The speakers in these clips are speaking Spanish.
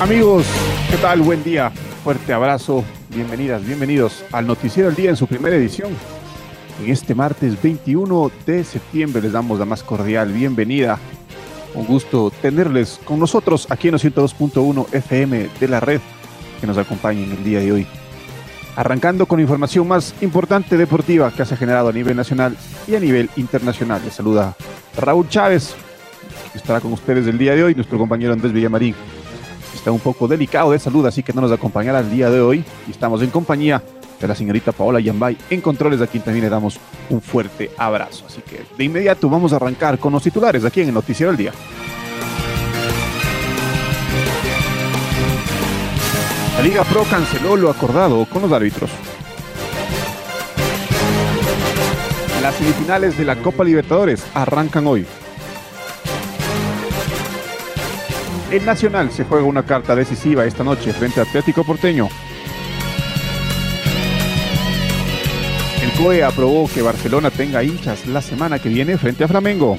Amigos, ¿qué tal? Buen día, fuerte abrazo, bienvenidas, bienvenidos al Noticiero del Día en su primera edición. En este martes 21 de septiembre les damos la más cordial bienvenida. Un gusto tenerles con nosotros aquí en los 102.1 FM de la red que nos acompañen el día de hoy. Arrancando con información más importante deportiva que se ha generado a nivel nacional y a nivel internacional. Les saluda Raúl Chávez, que estará con ustedes el día de hoy, nuestro compañero Andrés Villamarín está un poco delicado de salud, así que no nos acompañará el día de hoy. Y estamos en compañía de la señorita Paola Yambay en controles, a quien también le damos un fuerte abrazo. Así que de inmediato vamos a arrancar con los titulares aquí en el Noticiero del Día. La Liga Pro canceló lo acordado con los árbitros. Las semifinales de la Copa Libertadores arrancan hoy. El Nacional se juega una carta decisiva esta noche frente a Atlético Porteño. El COE aprobó que Barcelona tenga hinchas la semana que viene frente a Flamengo.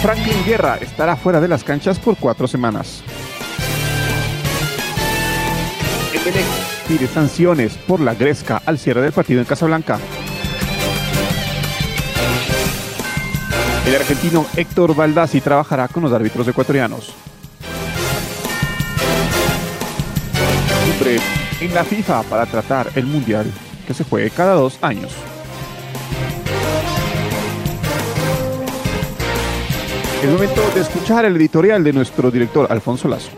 Franklin Guerra estará fuera de las canchas por cuatro semanas. El pide sanciones por la gresca al cierre del partido en Casablanca. El argentino Héctor Baldassi trabajará con los árbitros ecuatorianos. en la FIFA para tratar el Mundial que se juegue cada dos años. Es momento de escuchar el editorial de nuestro director Alfonso Lazo.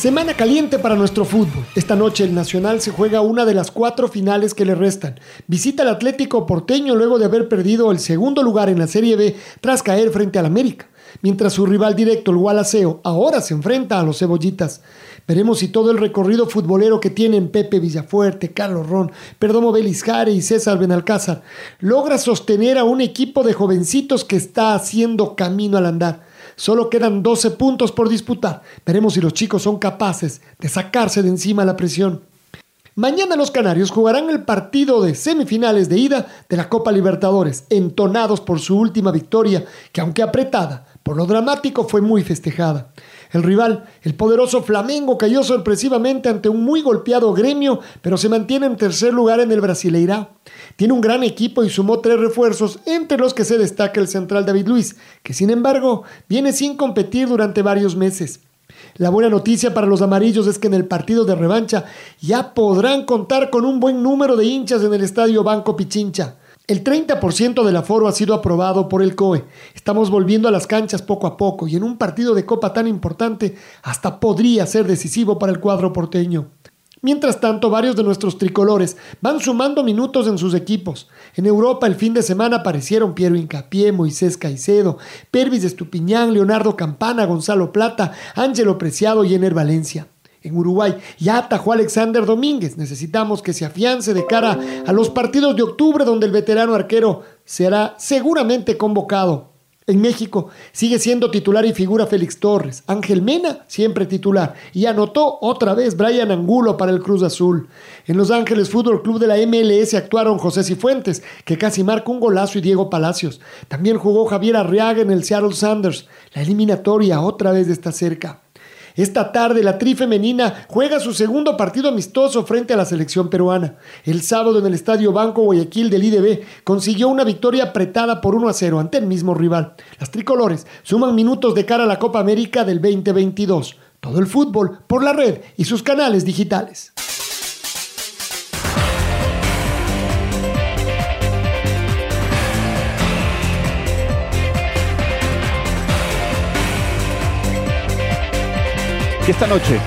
Semana caliente para nuestro fútbol. Esta noche el Nacional se juega una de las cuatro finales que le restan. Visita al Atlético Porteño luego de haber perdido el segundo lugar en la Serie B tras caer frente al América. Mientras su rival directo, el Gualaceo, ahora se enfrenta a los Cebollitas. Veremos si todo el recorrido futbolero que tienen Pepe Villafuerte, Carlos Ron, Perdomo Belisjare y César Benalcázar logra sostener a un equipo de jovencitos que está haciendo camino al andar. Solo quedan 12 puntos por disputar. Veremos si los chicos son capaces de sacarse de encima la presión. Mañana los Canarios jugarán el partido de semifinales de ida de la Copa Libertadores, entonados por su última victoria, que aunque apretada, por lo dramático fue muy festejada. El rival, el poderoso Flamengo, cayó sorpresivamente ante un muy golpeado gremio, pero se mantiene en tercer lugar en el Brasileirá. Tiene un gran equipo y sumó tres refuerzos, entre los que se destaca el central David Luis, que sin embargo viene sin competir durante varios meses. La buena noticia para los amarillos es que en el partido de revancha ya podrán contar con un buen número de hinchas en el estadio Banco Pichincha. El 30% del aforo ha sido aprobado por el COE. Estamos volviendo a las canchas poco a poco y en un partido de copa tan importante hasta podría ser decisivo para el cuadro porteño. Mientras tanto, varios de nuestros tricolores van sumando minutos en sus equipos. En Europa el fin de semana aparecieron Piero Incapié, Moisés Caicedo, Pervis Estupiñán, Leonardo Campana, Gonzalo Plata, Ángelo Preciado y Ener Valencia en Uruguay. Ya atajó Alexander Domínguez. Necesitamos que se afiance de cara a los partidos de octubre donde el veterano arquero será seguramente convocado. En México sigue siendo titular y figura Félix Torres. Ángel Mena siempre titular. Y anotó otra vez Brian Angulo para el Cruz Azul. En Los Ángeles Fútbol Club de la MLS actuaron José Cifuentes, que casi marca un golazo, y Diego Palacios. También jugó Javier Arriaga en el Seattle Sanders. La eliminatoria otra vez está cerca. Esta tarde la tri femenina juega su segundo partido amistoso frente a la selección peruana. El sábado en el Estadio Banco Guayaquil del IDB consiguió una victoria apretada por 1 a 0 ante el mismo rival. Las tricolores suman minutos de cara a la Copa América del 2022. Todo el fútbol por la red y sus canales digitales. Esta noche,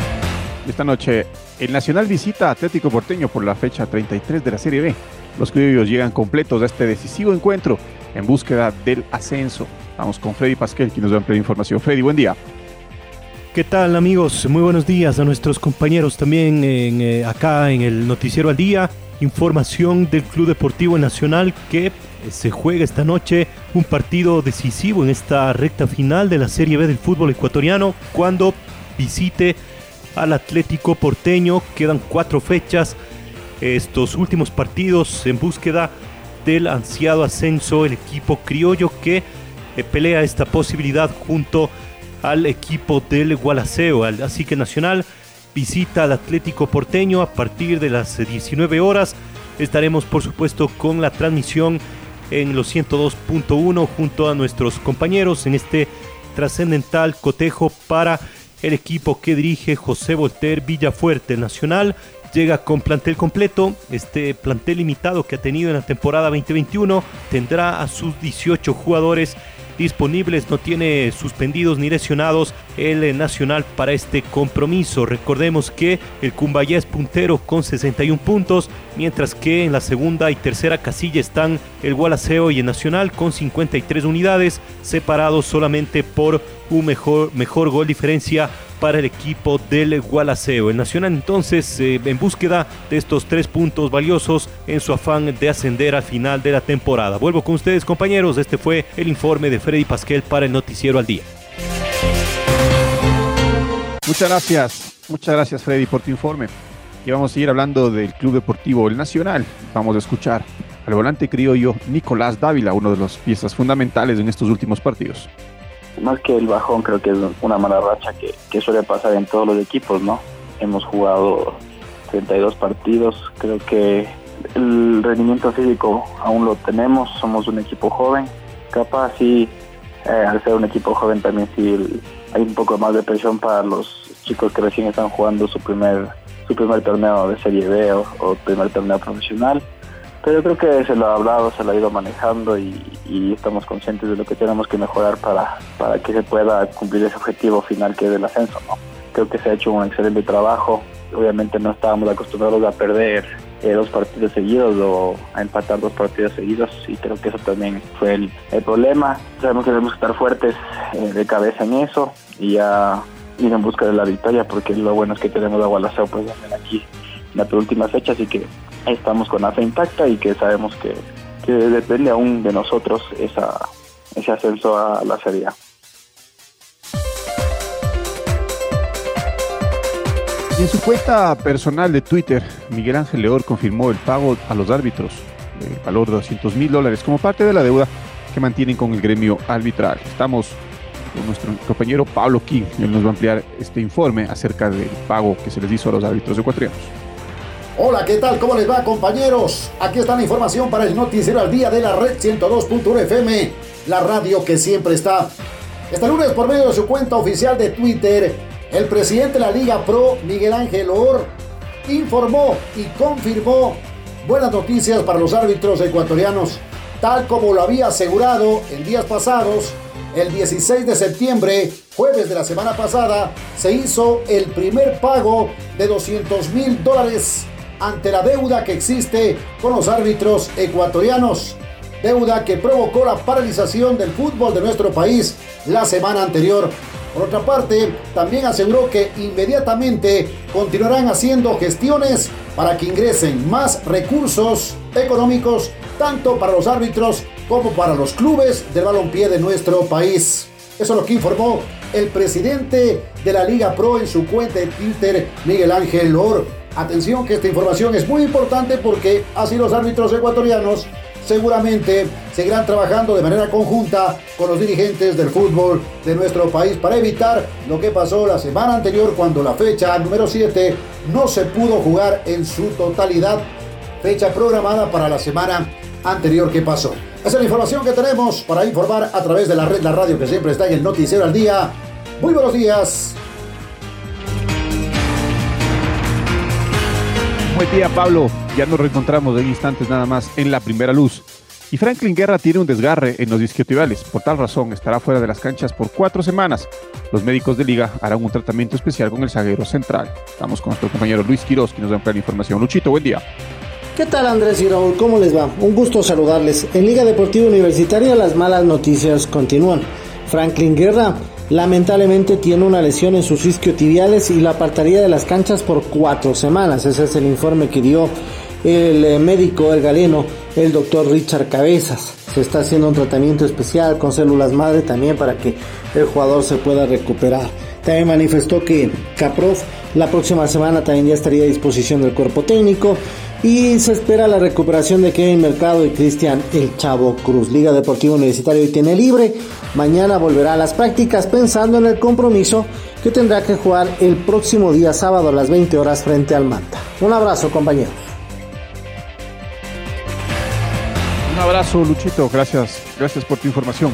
esta noche, el Nacional visita Atlético Porteño por la fecha 33 de la Serie B. Los criollos llegan completos a este decisivo encuentro en búsqueda del ascenso. Vamos con Freddy Pasquel, quien nos da ampliar información. Freddy, buen día. ¿Qué tal amigos? Muy buenos días a nuestros compañeros también eh, acá en el Noticiero al Día. Información del Club Deportivo Nacional que eh, se juega esta noche un partido decisivo en esta recta final de la Serie B del fútbol ecuatoriano cuando visite al Atlético Porteño. Quedan cuatro fechas. Estos últimos partidos en búsqueda del ansiado ascenso, el equipo criollo que eh, pelea esta posibilidad junto al equipo del Gualaceo. Así que Nacional visita al Atlético Porteño a partir de las 19 horas. Estaremos por supuesto con la transmisión en los 102.1 junto a nuestros compañeros en este trascendental cotejo para el equipo que dirige José Volter Villafuerte Nacional. Llega con plantel completo, este plantel limitado que ha tenido en la temporada 2021 tendrá a sus 18 jugadores disponibles, no tiene suspendidos ni lesionados el Nacional para este compromiso. Recordemos que el Cumbayá es puntero con 61 puntos, mientras que en la segunda y tercera casilla están el Gualaceo y el Nacional con 53 unidades, separados solamente por un mejor, mejor gol diferencia para el equipo del Gualaceo. El Nacional entonces eh, en búsqueda de estos tres puntos valiosos en su afán de ascender al final de la temporada. Vuelvo con ustedes compañeros, este fue el informe de Freddy Pasquel para el Noticiero al Día. Muchas gracias, muchas gracias Freddy por tu informe. Y vamos a seguir hablando del Club Deportivo El Nacional. Vamos a escuchar al volante criollo Nicolás Dávila, uno de las piezas fundamentales en estos últimos partidos más que el bajón, creo que es una mala racha que, suele pasar en todos los equipos, ¿no? Hemos jugado 32 partidos, creo que el rendimiento físico aún lo tenemos, somos un equipo joven, capaz sí, eh, al ser un equipo joven también sí hay un poco más de presión para los chicos que recién están jugando su primer su primer torneo de Serie B o primer torneo profesional pero creo que se lo ha hablado, se lo ha ido manejando y, estamos conscientes de lo que tenemos que mejorar para, para que se pueda cumplir ese objetivo final que es el ascenso. ¿no? Creo que se ha hecho un excelente trabajo. Obviamente no estábamos acostumbrados a perder eh, dos partidos seguidos o a empatar dos partidos seguidos y creo que eso también fue el, problema. Sabemos que debemos estar fuertes eh, de cabeza en eso y ya ir en busca de la victoria porque lo bueno es que tenemos a Gualaceo pues aquí en la última fecha, así que estamos con la intacta y que sabemos que, depende aún de nosotros esa, ese ascenso a la Serie en su cuenta personal de Twitter, Miguel Ángel Leor confirmó el pago a los árbitros de valor de 200 mil dólares como parte de la deuda que mantienen con el gremio arbitral. Estamos con nuestro compañero Pablo King, él nos va a ampliar este informe acerca del pago que se les hizo a los árbitros ecuatorianos. Hola, ¿qué tal? ¿Cómo les va, compañeros? Aquí está la información para el noticiero al día de la red 102.1 FM, la radio que siempre está. Este lunes, por medio de su cuenta oficial de Twitter, el presidente de la Liga Pro, Miguel Ángel Or, informó y confirmó buenas noticias para los árbitros ecuatorianos, tal como lo había asegurado en días pasados. El 16 de septiembre, jueves de la semana pasada, se hizo el primer pago de 200 mil dólares ante la deuda que existe con los árbitros ecuatorianos. Deuda que provocó la paralización del fútbol de nuestro país la semana anterior. Por otra parte, también aseguró que inmediatamente continuarán haciendo gestiones para que ingresen más recursos económicos tanto para los árbitros como para los clubes del balompié de nuestro país. Eso es lo que informó el presidente de la Liga Pro en su cuenta de Twitter, Miguel Ángel Lor. Atención que esta información es muy importante porque así los árbitros ecuatorianos seguramente seguirán trabajando de manera conjunta con los dirigentes del fútbol de nuestro país para evitar lo que pasó la semana anterior cuando la fecha número 7 no se pudo jugar en su totalidad, fecha programada para la semana anterior que pasó. Esa es la información que tenemos para informar a través de la red La Radio que siempre está en el noticiero al día. Muy buenos días. Buen día, Pablo. Ya nos reencontramos en instantes nada más en la primera luz. Y Franklin Guerra tiene un desgarre en los isquiotibiales. Por tal razón, estará fuera de las canchas por cuatro semanas. Los médicos de liga harán un tratamiento especial con el zaguero central. Estamos con nuestro compañero Luis Quiroz, que nos da la información. Luchito, buen día. ¿Qué tal Andrés y Raúl? ¿Cómo les va? Un gusto saludarles. En Liga Deportiva Universitaria las malas noticias continúan. Franklin Guerra lamentablemente tiene una lesión en sus isquiotibiales y la apartaría de las canchas por cuatro semanas. Ese es el informe que dio el eh, médico, el galeno, el doctor Richard Cabezas. Se está haciendo un tratamiento especial con células madre también para que el jugador se pueda recuperar. También manifestó que Caprof la próxima semana también ya estaría a disposición del cuerpo técnico y se espera la recuperación de Kevin Mercado y Cristian El Chavo Cruz. Liga Deportiva Universitaria hoy tiene libre. Mañana volverá a las prácticas pensando en el compromiso que tendrá que jugar el próximo día sábado a las 20 horas frente al Manta. Un abrazo compañeros. Un abrazo, Luchito. Gracias, gracias por tu información.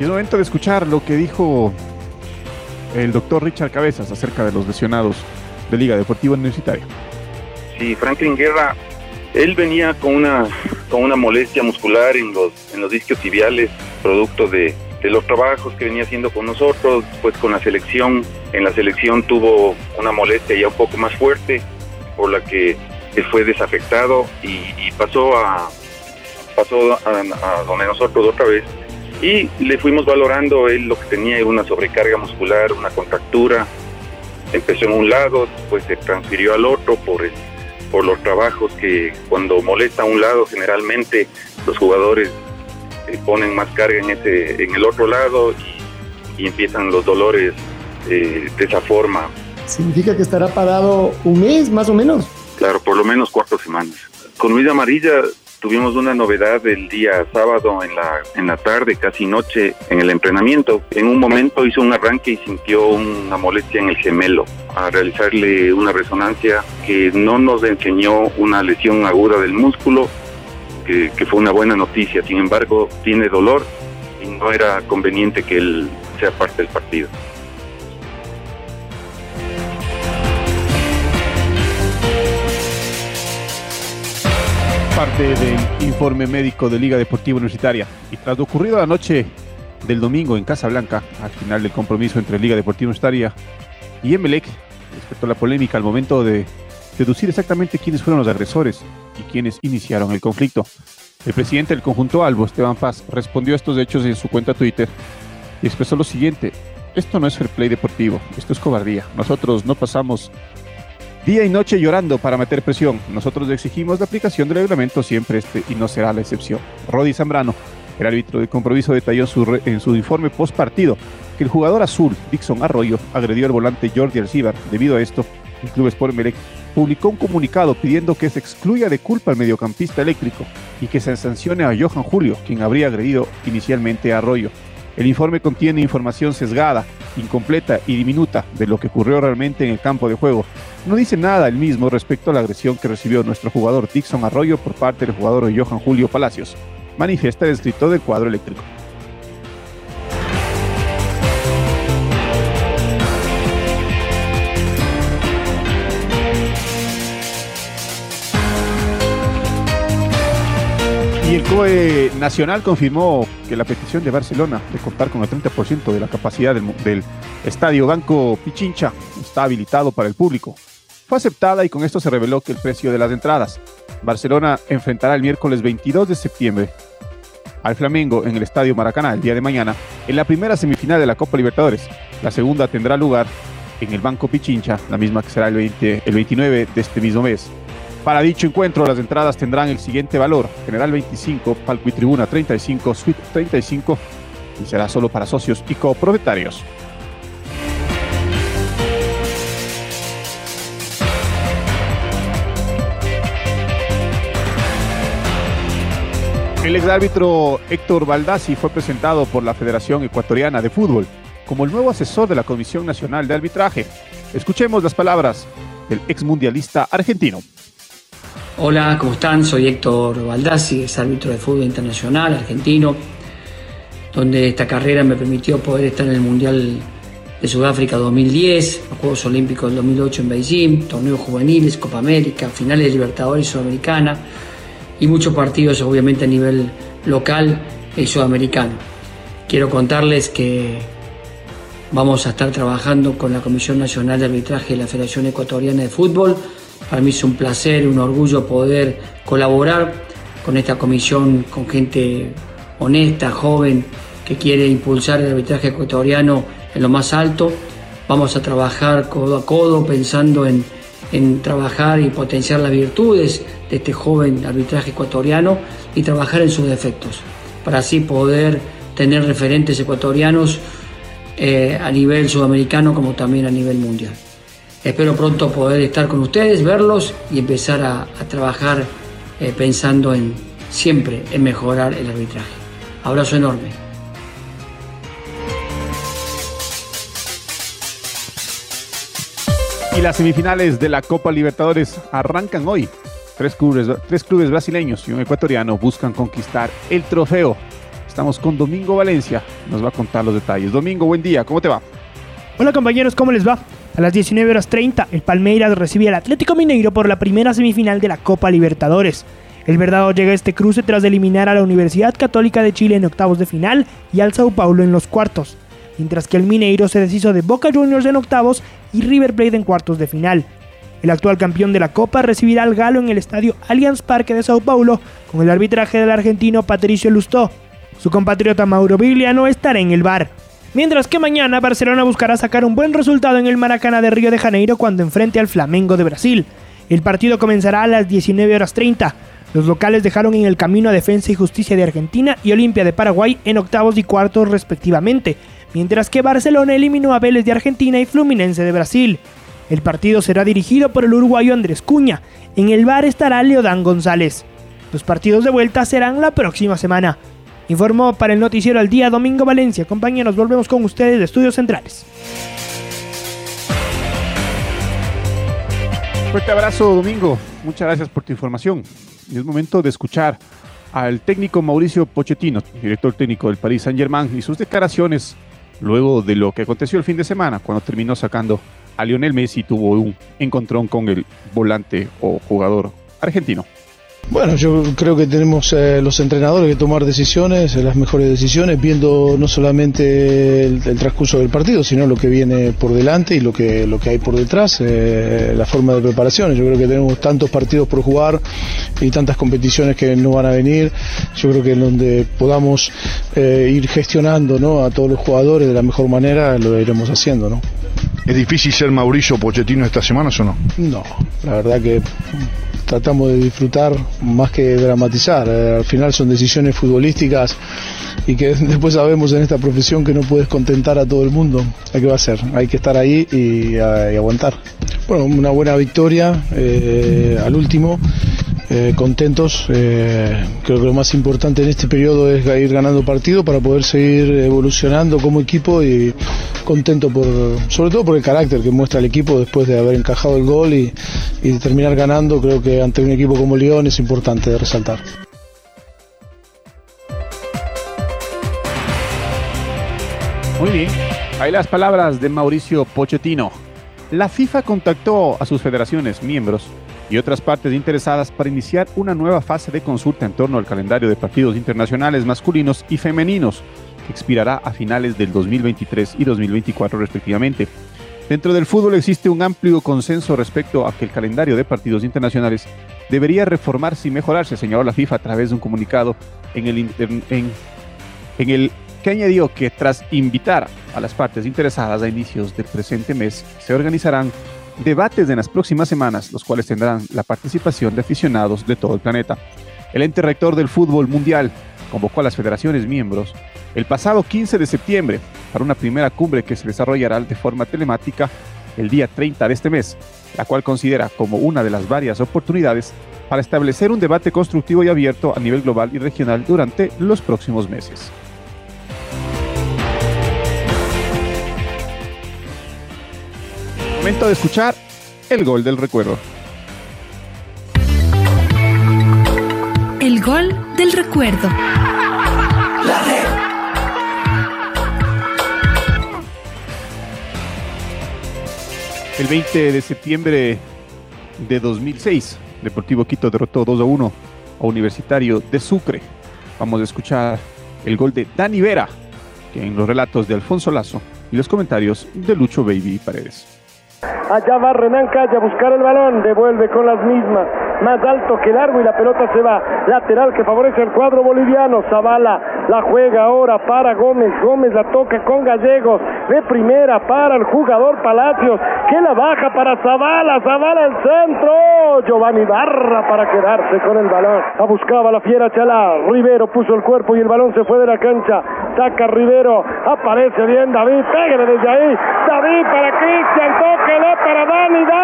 Y es momento de escuchar lo que dijo el doctor Richard Cabezas acerca de los lesionados de Liga Deportiva Universitaria. Sí, Franklin Guerra, él venía con una, con una molestia muscular en los, en los discos tibiales, producto de, los trabajos que venía haciendo con nosotros, pues con la selección. En la selección tuvo una molestia ya un poco más fuerte, por la que fue desafectado y, y pasó a, pasó a, donde nosotros otra vez y le fuimos valorando él lo que tenía era una sobrecarga muscular, una contractura. Empezó en un lado, después se transfirió al otro por, por los trabajos que cuando molesta a un lado generalmente los jugadores eh, ponen más carga en, ese, en el otro lado y, empiezan los dolores eh, de esa forma. ¿Significa que estará parado un mes más o menos? Claro, por lo menos cuatro semanas. Con Luis Amarilla Tuvimos una novedad el día sábado en la, en la tarde, casi noche, en el entrenamiento. En un momento hizo un arranque y sintió una molestia en el gemelo. A realizarle una resonancia que no nos enseñó una lesión aguda del músculo, que, que fue una buena noticia. Sin embargo, tiene dolor y no era conveniente que él sea parte del partido. Parte del informe médico de Liga Deportiva Universitaria. Y tras lo ocurrido la noche del domingo en Casablanca, al final del compromiso entre Liga Deportiva Universitaria y Emelec, respecto a la polémica al momento de deducir exactamente quiénes fueron los agresores y quiénes iniciaron el conflicto. El presidente del conjunto Albo, Esteban Paz, respondió a estos hechos en su cuenta Twitter y expresó lo siguiente, esto no es fair play deportivo, esto es cobardía. Nosotros no pasamos día y noche llorando para meter presión. Nosotros exigimos la aplicación del reglamento siempre este y no será la excepción. Rodi Zambrano, el árbitro de compromiso, detalló en su informe post partido que el jugador azul, Dixon Arroyo, agredió al volante Jordi Alcibar. Debido a esto, el Club Sport Melec publicó un comunicado pidiendo que se excluya de culpa al mediocampista eléctrico y que se sancione a Johan Julio, quien habría agredido inicialmente a Arroyo. El informe contiene información sesgada, incompleta y diminuta de lo que ocurrió realmente en el campo de juego. No dice nada el mismo respecto a la agresión que recibió nuestro jugador Dixon Arroyo por parte del jugador Johan Julio Palacios, manifiesta el escritor del cuadro eléctrico. Y el COE Nacional confirmó que la petición de Barcelona de contar con el 30% de la capacidad del, estadio Banco Pichincha está habilitado para el público. Fue aceptada y con esto se reveló que el precio de las entradas. Barcelona enfrentará el miércoles 22 de septiembre al Flamengo en el Estadio Maracaná el día de mañana en la primera semifinal de la Copa Libertadores. La segunda tendrá lugar en el Banco Pichincha, la misma que será el, 20, el 29 de este mismo mes. Para dicho encuentro, las entradas tendrán el siguiente valor: General 25, Palco y Tribuna 35, Suite 35 y será solo para socios y copropietarios. El exárbitro Héctor Baldassi fue presentado por la Federación Ecuatoriana de Fútbol como el nuevo asesor de la Comisión Nacional de Arbitraje. Escuchemos las palabras del exmundialista argentino. Hola, ¿cómo están? Soy Héctor Baldassi, es árbitro de fútbol internacional argentino, donde esta carrera me permitió poder estar en el Mundial de Sudáfrica 2010, los Juegos Olímpicos del 2008 en Beijing, torneos juveniles, Copa América, finales de Libertadores Sudamericana y muchos partidos obviamente a nivel local y sudamericano. Quiero contarles que vamos a estar trabajando con la Comisión Nacional de Arbitraje de la Federación Ecuatoriana de Fútbol. Para mí es un placer, un orgullo poder colaborar con esta comisión, con gente honesta, joven, que quiere impulsar el arbitraje ecuatoriano en lo más alto. Vamos a trabajar codo a codo pensando en, en trabajar y potenciar las virtudes de este joven arbitraje ecuatoriano y trabajar en sus defectos, para así poder tener referentes ecuatorianos eh, a nivel sudamericano como también a nivel mundial. Espero pronto poder estar con ustedes, verlos y empezar a, trabajar eh, pensando en siempre en mejorar el arbitraje. Abrazo enorme. Y las semifinales de la Copa Libertadores arrancan hoy. Tres clubes, tres clubes brasileños y un ecuatoriano buscan conquistar el trofeo. Estamos con Domingo Valencia, nos va a contar los detalles. Domingo, buen día, ¿cómo te va? Hola compañeros, ¿cómo les va? A las 19 horas 30, el Palmeiras recibe al Atlético Mineiro por la primera semifinal de la Copa Libertadores. El Verdado llega a este cruce tras eliminar a la Universidad Católica de Chile en octavos de final y al Sao Paulo en los cuartos, mientras que el Mineiro se deshizo de Boca Juniors en octavos y River Plate en cuartos de final. El actual campeón de la Copa recibirá al Galo en el estadio Allianz Parque de Sao Paulo con el arbitraje del argentino Patricio Lustó. Su compatriota Mauro Biglia no estará en el bar. Mientras que mañana Barcelona buscará sacar un buen resultado en el Maracaná de Río de Janeiro cuando enfrente al Flamengo de Brasil. El partido comenzará a las 19 horas 30. Los locales dejaron en el camino a Defensa y Justicia de Argentina y Olimpia de Paraguay en octavos y cuartos respectivamente, mientras que Barcelona eliminó a Vélez de Argentina y Fluminense de Brasil. El partido será dirigido por el uruguayo Andrés Cuña. En el bar estará Leodán González. Los partidos de vuelta serán la próxima semana. Informó para el noticiero al día Domingo Valencia. Compañeros, volvemos con ustedes de Estudios Centrales. Fuerte abrazo, Domingo. Muchas gracias por tu información. Es momento de escuchar al técnico Mauricio Pochettino, director técnico del Paris Saint-Germain, y sus declaraciones luego de lo que aconteció el fin de semana, cuando terminó sacando a Lionel Messi tuvo un encontrón con el volante o jugador argentino. Bueno, yo creo que tenemos eh, los entrenadores que tomar decisiones, eh, las mejores decisiones, viendo no solamente el, el, transcurso del partido, sino lo que viene por delante y lo que, lo que hay por detrás, eh, la forma de preparación. Yo creo que tenemos tantos partidos por jugar y tantas competiciones que no van a venir. Yo creo que en donde podamos eh, ir gestionando ¿no? a todos los jugadores de la mejor manera, lo iremos haciendo. ¿no? ¿Es difícil ser Mauricio Pochettino esta semana o no? No, la verdad que tratamos de disfrutar más que dramatizar. Eh, al final son decisiones futbolísticas y que después sabemos en esta profesión que no puedes contentar a todo el mundo. ¿Qué va hacer? Hay que estar ahí y, y aguantar. Bueno, una buena victoria eh, al último. Eh, contentos. Eh, creo que lo más importante en este periodo es ir ganando partido para poder seguir evolucionando como equipo y contento por, sobre todo por el carácter que muestra el equipo después de haber encajado el gol y, y terminar ganando. Creo que ante un equipo como León es importante de resaltar. Muy bien, ahí las palabras de Mauricio Pochettino. La FIFA contactó a sus federaciones miembros y otras partes interesadas para iniciar una nueva fase de consulta en torno al calendario de partidos internacionales masculinos y femeninos, que expirará a finales del 2023 y 2024 respectivamente. Dentro del fútbol existe un amplio consenso respecto a que el calendario de partidos internacionales debería reformarse y mejorarse, señaló la FIFA a través de un comunicado en el, en, el que añadió que tras invitar a las partes interesadas a inicios del presente mes, se organizarán debates en las próximas semanas, los cuales tendrán la participación de aficionados de todo el planeta. El ente rector del fútbol mundial convocó a las federaciones miembros el pasado 15 de septiembre para una primera cumbre que se desarrollará de forma telemática el día 30 de este mes, la cual considera como una de las varias oportunidades para establecer un debate constructivo y abierto a nivel global y regional durante los próximos meses. Momento de escuchar el gol del recuerdo. El gol del recuerdo. La red. El 20 de septiembre de 2006, Deportivo Quito derrotó 2 a 1 a Universitario de Sucre. Vamos a escuchar el gol de Dani Vera, que en los relatos de Alfonso Lazo y los comentarios de Lucho Baby Paredes. Allá va Renan Calle a buscar el balón, devuelve con las mismas, más alto que largo y la pelota se va. Lateral que favorece el cuadro boliviano. Zavala la juega ahora para Gómez. Gómez la toca con Gallegos. De primera para el jugador Palacios, que la baja para Zavala. Zavala el centro. Giovanni Barra para quedarse con el balón. La buscaba la fiera Chalá. Rivero puso el cuerpo y el balón se fue de la cancha. Saca Rivero. Aparece bien David. Pégale desde ahí. David para Cristian. Tóquele para Dani. Dani.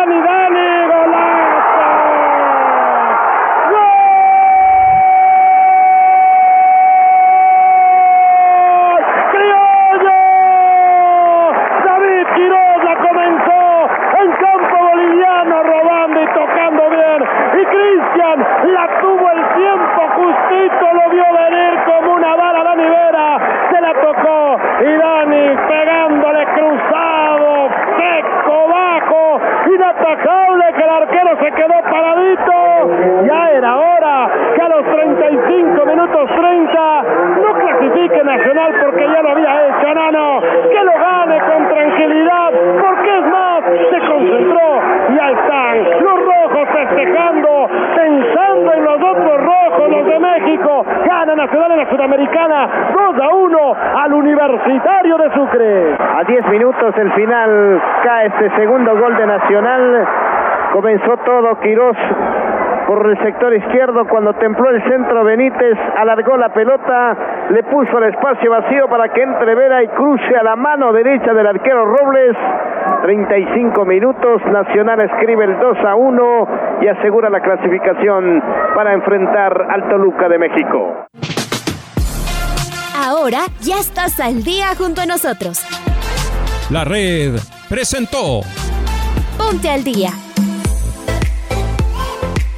Porque ya lo había hecho, no, no, que lo gane con tranquilidad, porque es más, se concentró, ya están los rojos festejando, pensando en los otros rojos, los de México, gana Nacional en la Sudamericana 2 a 1 al Universitario de Sucre. A 10 minutos el final cae este segundo gol de Nacional. Comenzó todo Quirós por el sector izquierdo cuando templó el centro Benítez, alargó la pelota, le puso el espacio vacío para que entre Vera y cruce a la mano derecha del arquero Robles. 35 minutos, Nacional escribe el 2 a 1 y asegura la clasificación para enfrentar al Toluca de México. Ahora ya estás al día junto a nosotros. La red presentó Ponte al día.